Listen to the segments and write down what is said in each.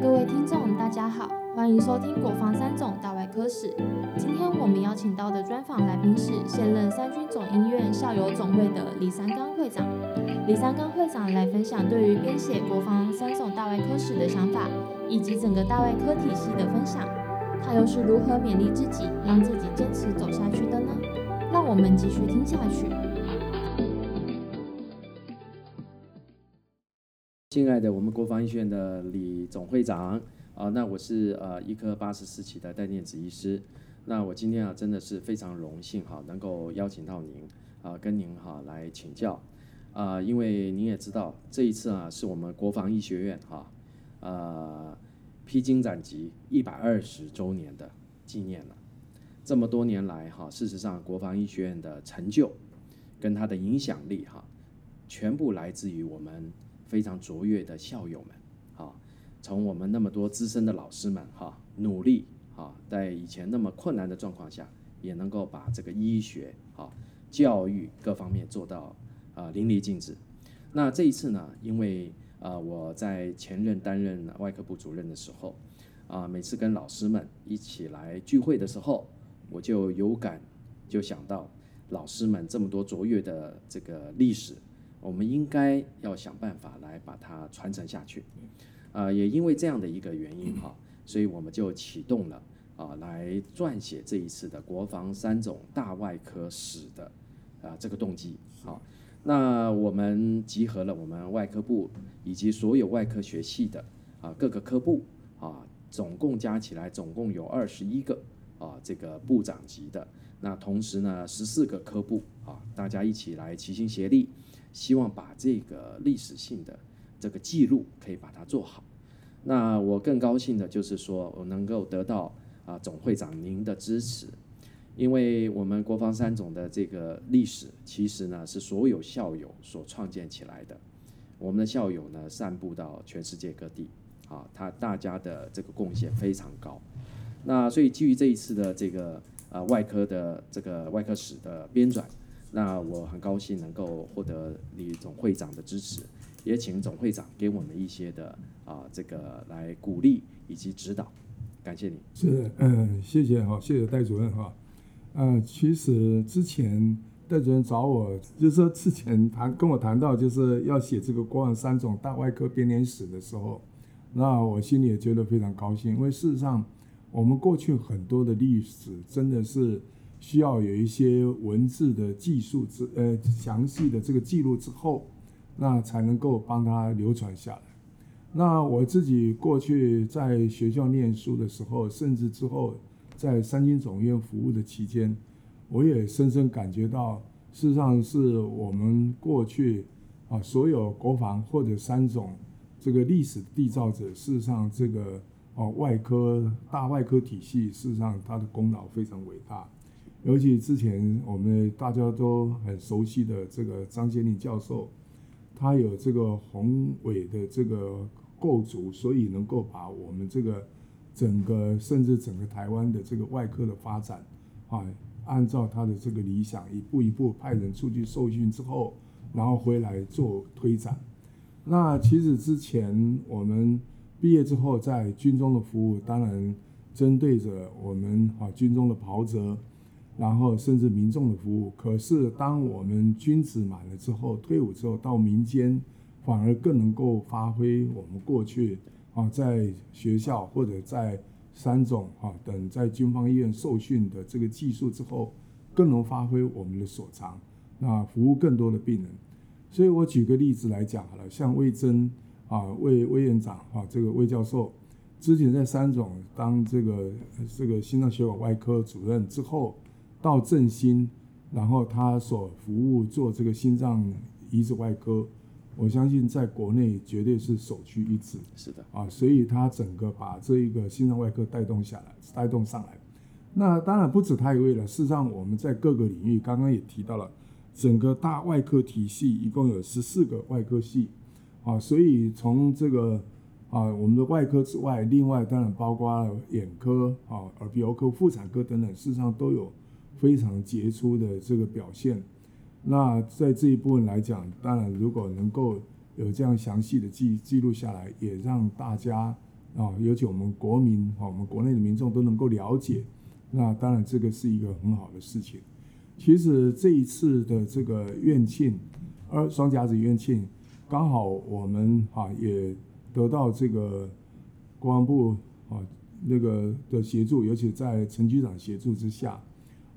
各位听众，大家好，欢迎收听国防三总大外科史。今天我们邀请到的专访来宾是现任三军总医院校友总会的李三刚会长。李三刚会长来分享对于编写国防三总大外科史的想法，以及整个大外科体系的分享。他又是如何勉励自己，让自己坚持走下去的呢？让我们继续听下去。亲爱的，我们国防医学院的李总会长啊，那我是呃医科八十四期的戴念子医师。那我今天啊真的是非常荣幸哈，能够邀请到您啊，跟您哈来请教啊，因为您也知道这一次啊是我们国防医学院哈呃披荆斩棘一百二十周年的纪念了。这么多年来哈，事实上国防医学院的成就跟它的影响力哈，全部来自于我们。非常卓越的校友们，哈，从我们那么多资深的老师们，哈，努力，哈，在以前那么困难的状况下，也能够把这个医学，哈，教育各方面做到啊淋漓尽致。那这一次呢，因为啊我在前任担任外科部主任的时候，啊每次跟老师们一起来聚会的时候，我就有感，就想到老师们这么多卓越的这个历史。我们应该要想办法来把它传承下去，啊，也因为这样的一个原因哈，所以我们就启动了啊，来撰写这一次的国防三种大外科史的啊这个动机。好，那我们集合了我们外科部以及所有外科学系的啊各个科部啊，总共加起来总共有二十一个啊这个部长级的，那同时呢十四个科部啊，大家一起来齐心协力。希望把这个历史性的这个记录可以把它做好。那我更高兴的就是说我能够得到啊总会长您的支持，因为我们国防三总的这个历史其实呢是所有校友所创建起来的。我们的校友呢散布到全世界各地，啊，他大家的这个贡献非常高。那所以基于这一次的这个啊外科的这个外科史的编纂。那我很高兴能够获得李总会长的支持，也请总会长给我们一些的啊这个来鼓励以及指导，感谢你。是，嗯，谢谢哈，谢谢戴主任哈。嗯，其实之前戴主任找我，就是说之前谈跟我谈到就是要写这个国防三种大外科编年史的时候，那我心里也觉得非常高兴，因为事实上我们过去很多的历史真的是。需要有一些文字的技术之呃详细的这个记录之后，那才能够帮他流传下来。那我自己过去在学校念书的时候，甚至之后在三军总医院服务的期间，我也深深感觉到，事实上是我们过去啊所有国防或者三种这个历史缔造者，事实上这个哦外科大外科体系，事实上它的功劳非常伟大。尤其之前我们大家都很熟悉的这个张先立教授，他有这个宏伟的这个构筑，所以能够把我们这个整个甚至整个台湾的这个外科的发展，啊，按照他的这个理想，一步一步派人出去受训之后，然后回来做推展。那其实之前我们毕业之后在军中的服务，当然针对着我们啊军中的袍泽。然后甚至民众的服务，可是当我们军职满了之后，退伍之后到民间，反而更能够发挥我们过去啊在学校或者在三种啊等在军方医院受训的这个技术之后，更能发挥我们的所长，那服务更多的病人。所以我举个例子来讲好了，像魏征啊魏魏院长啊这个魏教授，之前在三种当这个这个心脏血管外科主任之后。到振兴，然后他所服务做这个心脏移植外科，我相信在国内绝对是首屈一指。是的，啊，所以他整个把这一个心脏外科带动下来，带动上来。那当然不止他一位了。事实上，我们在各个领域，刚刚也提到了，整个大外科体系一共有十四个外科系，啊，所以从这个啊我们的外科之外，另外当然包括了眼科、啊耳鼻喉科、妇产科等等，事实上都有。非常杰出的这个表现，那在这一部分来讲，当然如果能够有这样详细的记记录下来，也让大家啊，尤其我们国民啊，我们国内的民众都能够了解，那当然这个是一个很好的事情。其实这一次的这个院庆，而双甲子院庆，刚好我们啊也得到这个国防部啊那个的协助，尤其在陈局长协助之下，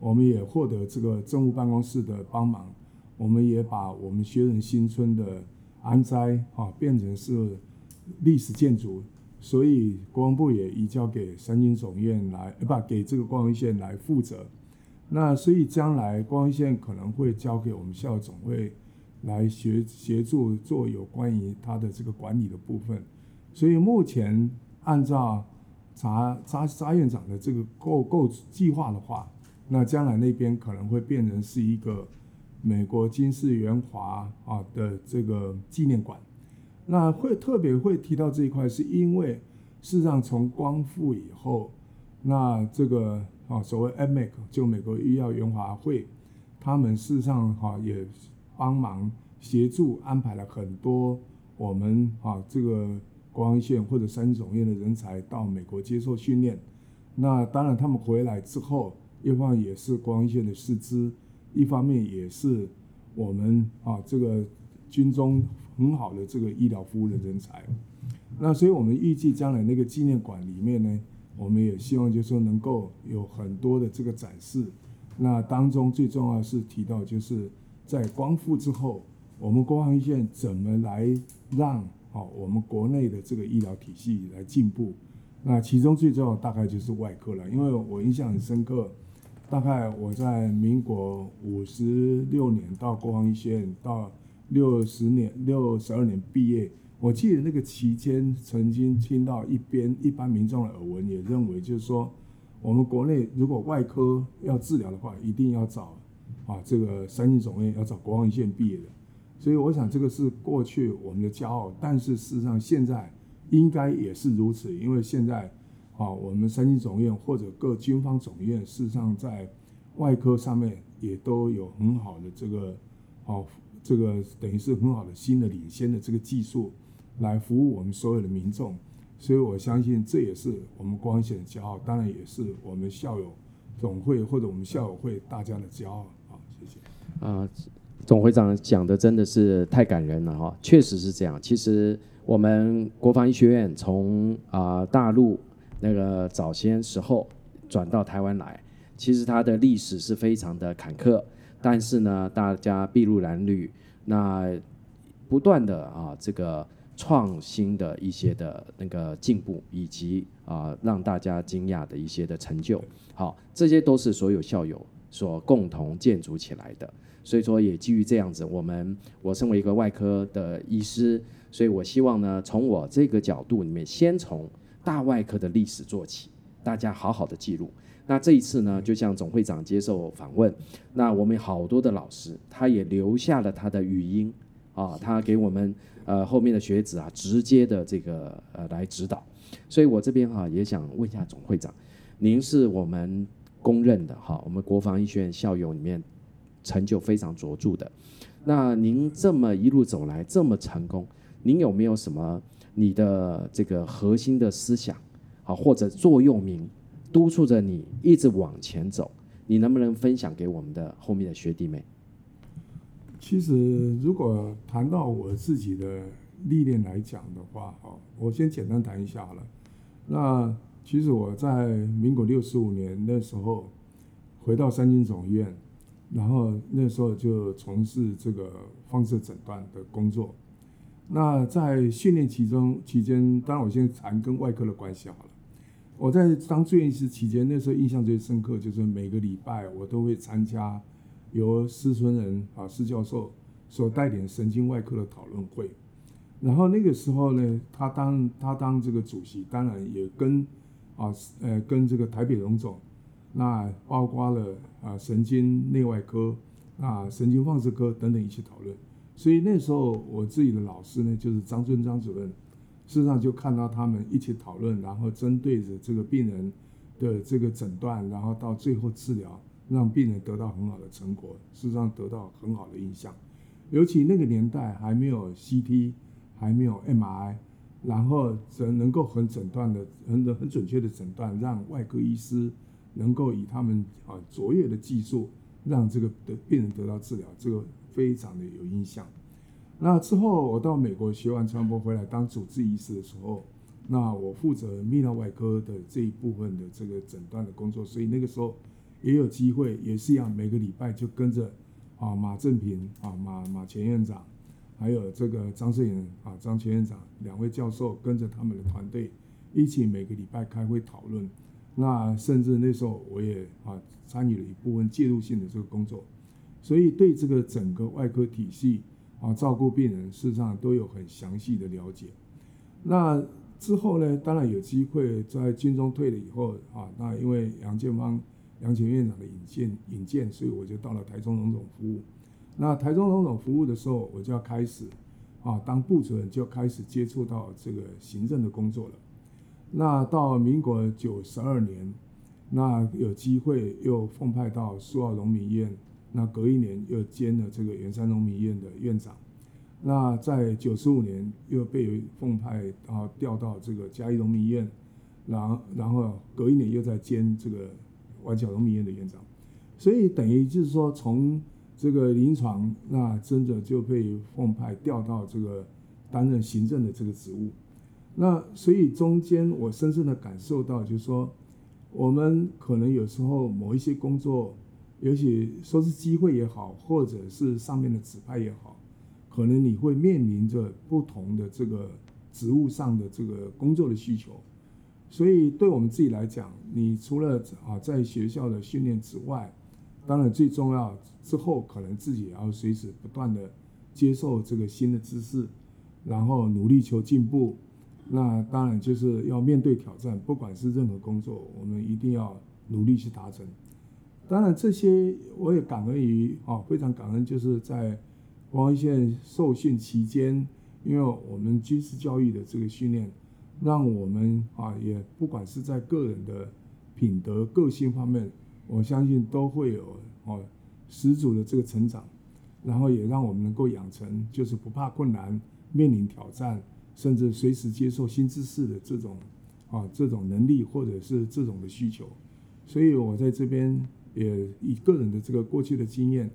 我们也获得这个政务办公室的帮忙，我们也把我们学人新村的安斋啊变成是历史建筑，所以国防部也移交给三军总院来，不给这个光荣县来负责。那所以将来光一线可能会交给我们校总会来协协助做有关于它的这个管理的部分。所以目前按照查查查院长的这个构构计划的话，那将来那边可能会变成是一个美国金世元华啊的这个纪念馆。那会特别会提到这一块，是因为事实上从光复以后，那这个。啊，所谓 MEC 就美国医药援华会，他们事实上哈也帮忙协助安排了很多我们啊这个国防线或者三总院的人才到美国接受训练。那当然他们回来之后，一方也是国防线的师资，一方面也是我们啊这个军中很好的这个医疗服务的人才。那所以我们预计将来那个纪念馆里面呢。我们也希望，就是说能够有很多的这个展示。那当中最重要是提到，就是在光复之后，我们国防医院怎么来让哦我们国内的这个医疗体系来进步。那其中最重要大概就是外科了，因为我印象很深刻，大概我在民国五十六年到国防医院，到六十年六十二年毕业。我记得那个期间，曾经听到一边一般民众的耳闻，也认为就是说，我们国内如果外科要治疗的话，一定要找啊这个三军总院要找国防医院毕业的。所以我想这个是过去我们的骄傲，但是事实上现在应该也是如此，因为现在啊我们三军总院或者各军方总院，事实上在外科上面也都有很好的这个好这个等于是很好的新的领先的这个技术。来服务我们所有的民众，所以我相信这也是我们光显的骄傲，当然也是我们校友总会或者我们校友会大家的骄傲。好，谢谢。啊，总会长讲的真的是太感人了哈，确实是这样。其实我们国防医学院从啊大陆那个早先时候转到台湾来，其实它的历史是非常的坎坷，但是呢，大家筚路蓝缕，那不断的啊这个。创新的一些的那个进步，以及啊让大家惊讶的一些的成就，好，这些都是所有校友所共同建筑起来的。所以说，也基于这样子，我们我身为一个外科的医师，所以我希望呢，从我这个角度里面，先从大外科的历史做起，大家好好的记录。那这一次呢，就像总会长接受访问，那我们好多的老师，他也留下了他的语音啊，他给我们。呃，后面的学子啊，直接的这个呃来指导，所以我这边哈也想问一下总会长，您是我们公认的哈，我们国防医学院校友里面成就非常卓著的，那您这么一路走来这么成功，您有没有什么你的这个核心的思想，好或者座右铭，督促着你一直往前走，你能不能分享给我们的后面的学弟妹？其实，如果谈到我自己的历练来讲的话，哈，我先简单谈一下好了。那其实我在民国六十五年那时候回到三军总医院，然后那时候就从事这个放射诊断的工作。那在训练其中期间，当然我先谈跟外科的关系好了。我在当住院医师期间，那时候印象最深刻就是每个礼拜我都会参加。由施春仁啊施教授所带领神经外科的讨论会，然后那个时候呢，他当他当这个主席，当然也跟啊呃跟这个台北荣总，那包括了啊神经内外科啊神经放射科等等一起讨论。所以那时候我自己的老师呢，就是张尊张主任，事实上就看到他们一起讨论，然后针对着这个病人的这个诊断，然后到最后治疗。让病人得到很好的成果，事实上得到很好的印象。尤其那个年代还没有 CT，还没有 MRI，然后诊能够很诊断的很很准确的诊断，让外科医师能够以他们啊卓越的技术，让这个的病人得到治疗，这个非常的有印象。那之后我到美国学完传播回来当主治医师的时候，那我负责泌尿外科的这一部分的这个诊断的工作，所以那个时候也有机会，也是一样，每个礼拜就跟着啊马正平啊马马前院长。还有这个张世颖啊，张前院长两位教授跟着他们的团队一起每个礼拜开会讨论。那甚至那时候我也啊参与了一部分介入性的这个工作，所以对这个整个外科体系啊照顾病人事实上都有很详细的了解。那之后呢，当然有机会在军中退了以后啊，那因为杨建芳杨前院长的引荐引荐，所以我就到了台中荣总服务。那台中荣总服务的时候，我就要开始啊，当部主任就开始接触到这个行政的工作了。那到民国九十二年，那有机会又奉派到苏澳农民医院，那隔一年又兼了这个圆山农民医院的院长。那在九十五年又被奉派啊调到这个嘉义农民医院，然后然后隔一年又在兼这个湾角农民医院的院长。所以等于就是说从这个临床，那真的就被奉派调到这个担任行政的这个职务。那所以中间我深深的感受到，就是说，我们可能有时候某一些工作，尤其说是机会也好，或者是上面的指派也好，可能你会面临着不同的这个职务上的这个工作的需求。所以对我们自己来讲，你除了啊在学校的训练之外，当然最重要。之后可能自己也要随时不断的接受这个新的知识，然后努力求进步。那当然就是要面对挑战，不管是任何工作，我们一定要努力去达成。当然这些我也感恩于啊，非常感恩，就是在光一线受训期间，因为我们军事教育的这个训练，让我们啊也不管是在个人的品德、个性方面，我相信都会有哦。始祖的这个成长，然后也让我们能够养成就是不怕困难、面临挑战，甚至随时接受新知识的这种啊这种能力或者是这种的需求。所以我在这边也以个人的这个过去的经验，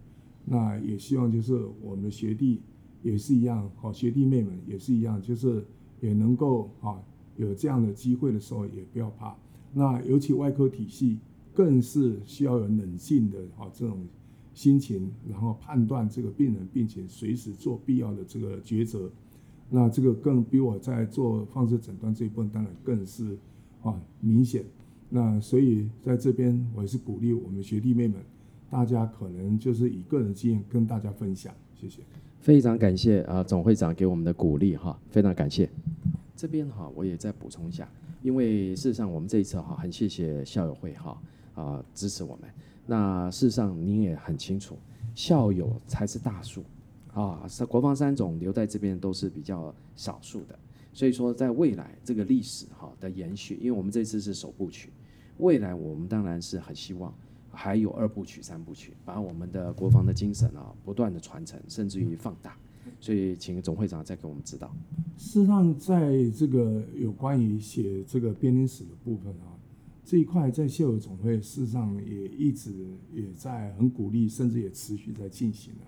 那也希望就是我们的学弟也是一样，好学弟妹们也是一样，就是也能够啊有这样的机会的时候也不要怕。那尤其外科体系更是需要有冷静的啊这种。心情，然后判断这个病人病情，随时做必要的这个抉择。那这个更比我在做放射诊断这一部分，当然更是啊明显。那所以在这边，我也是鼓励我们学弟妹们，大家可能就是以个人经验跟大家分享。谢谢。非常感谢啊总会长给我们的鼓励哈，非常感谢。这边哈我也再补充一下，因为事实上我们这一次哈很谢谢校友会哈啊支持我们。那事实上，您也很清楚，校友才是大数，啊，是国防三总留在这边都是比较少数的。所以说，在未来这个历史哈的延续，因为我们这次是首部曲，未来我们当然是很希望还有二部曲、三部曲，把我们的国防的精神啊不断的传承，甚至于放大。所以，请总会长再给我们指导。事实上，在这个有关于写这个编年史的部分啊。这一块在校友总会事实上也一直也在很鼓励，甚至也持续在进行的。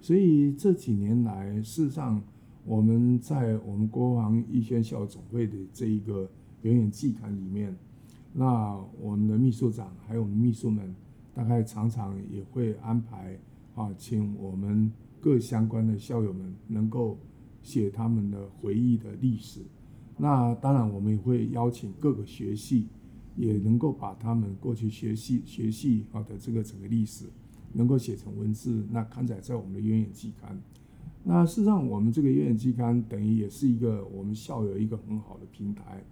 所以这几年来，事实上我们在我们国防医学校总会的这一个表演季刊里面，那我们的秘书长还有我们秘书们，大概常常也会安排啊，请我们各相关的校友们能够写他们的回忆的历史。那当然，我们也会邀请各个学系。也能够把他们过去学习学习好的这个整个历史，能够写成文字，那刊载在我们的远远季刊。那事实上，我们这个远远季刊等于也是一个我们校友一个很好的平台。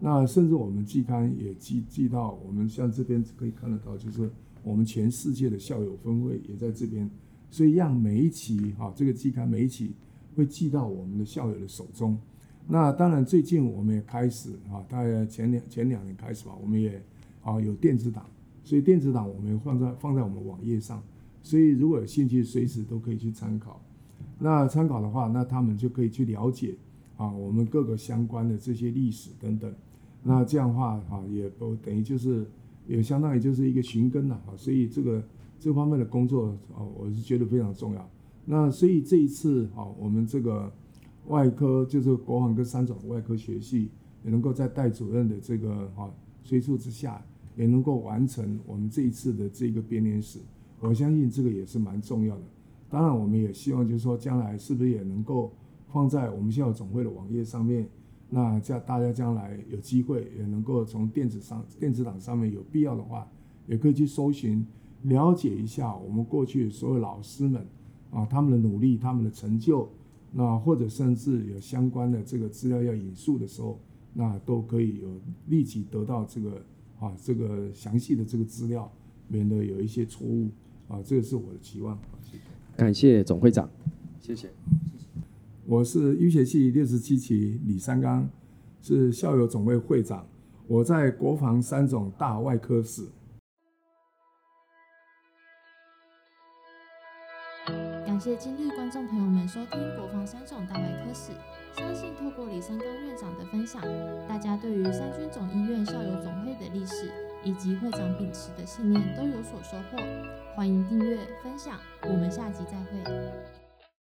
那甚至我们季刊也寄寄到我们像这边可以看得到，就是我们全世界的校友分会也在这边，所以让每一期哈这个季刊每一期会寄到我们的校友的手中。那当然，最近我们也开始啊，大概前两前两年开始吧，我们也啊有电子档，所以电子档我们放在放在我们网页上，所以如果有兴趣，随时都可以去参考。那参考的话，那他们就可以去了解啊，我们各个相关的这些历史等等。那这样的话啊，也不等于就是也相当于就是一个寻根了啊。所以这个这方面的工作啊，我是觉得非常重要。那所以这一次啊，我们这个外科就是国防跟三种外科学系也能够在戴主任的这个啊催促之下，也能够完成我们这一次的这个编年史。我相信这个也是蛮重要的。当然，我们也希望就是说，将来是不是也能够放在我们校友总会的网页上面？那这样大家将来有机会也能够从电子上电子档上面有必要的话，也可以去搜寻，了解一下我们过去所有老师们啊他们的努力、他们的成就，那或者甚至有相关的这个资料要引述的时候，那都可以有立即得到这个啊这个详细的这个资料，免得有一些错误啊，这个是我的期望。感谢总会长，谢谢。我是医学系六十七期李三刚，是校友总会会长。我在国防三总大外科室。感谢今日观众朋友们收听国防三总大外科室。相信透过李三刚院长的分享，大家对于三军总医院校友总会的历史以及会长秉持的信念都有所收获。欢迎订阅分享，我们下集再会。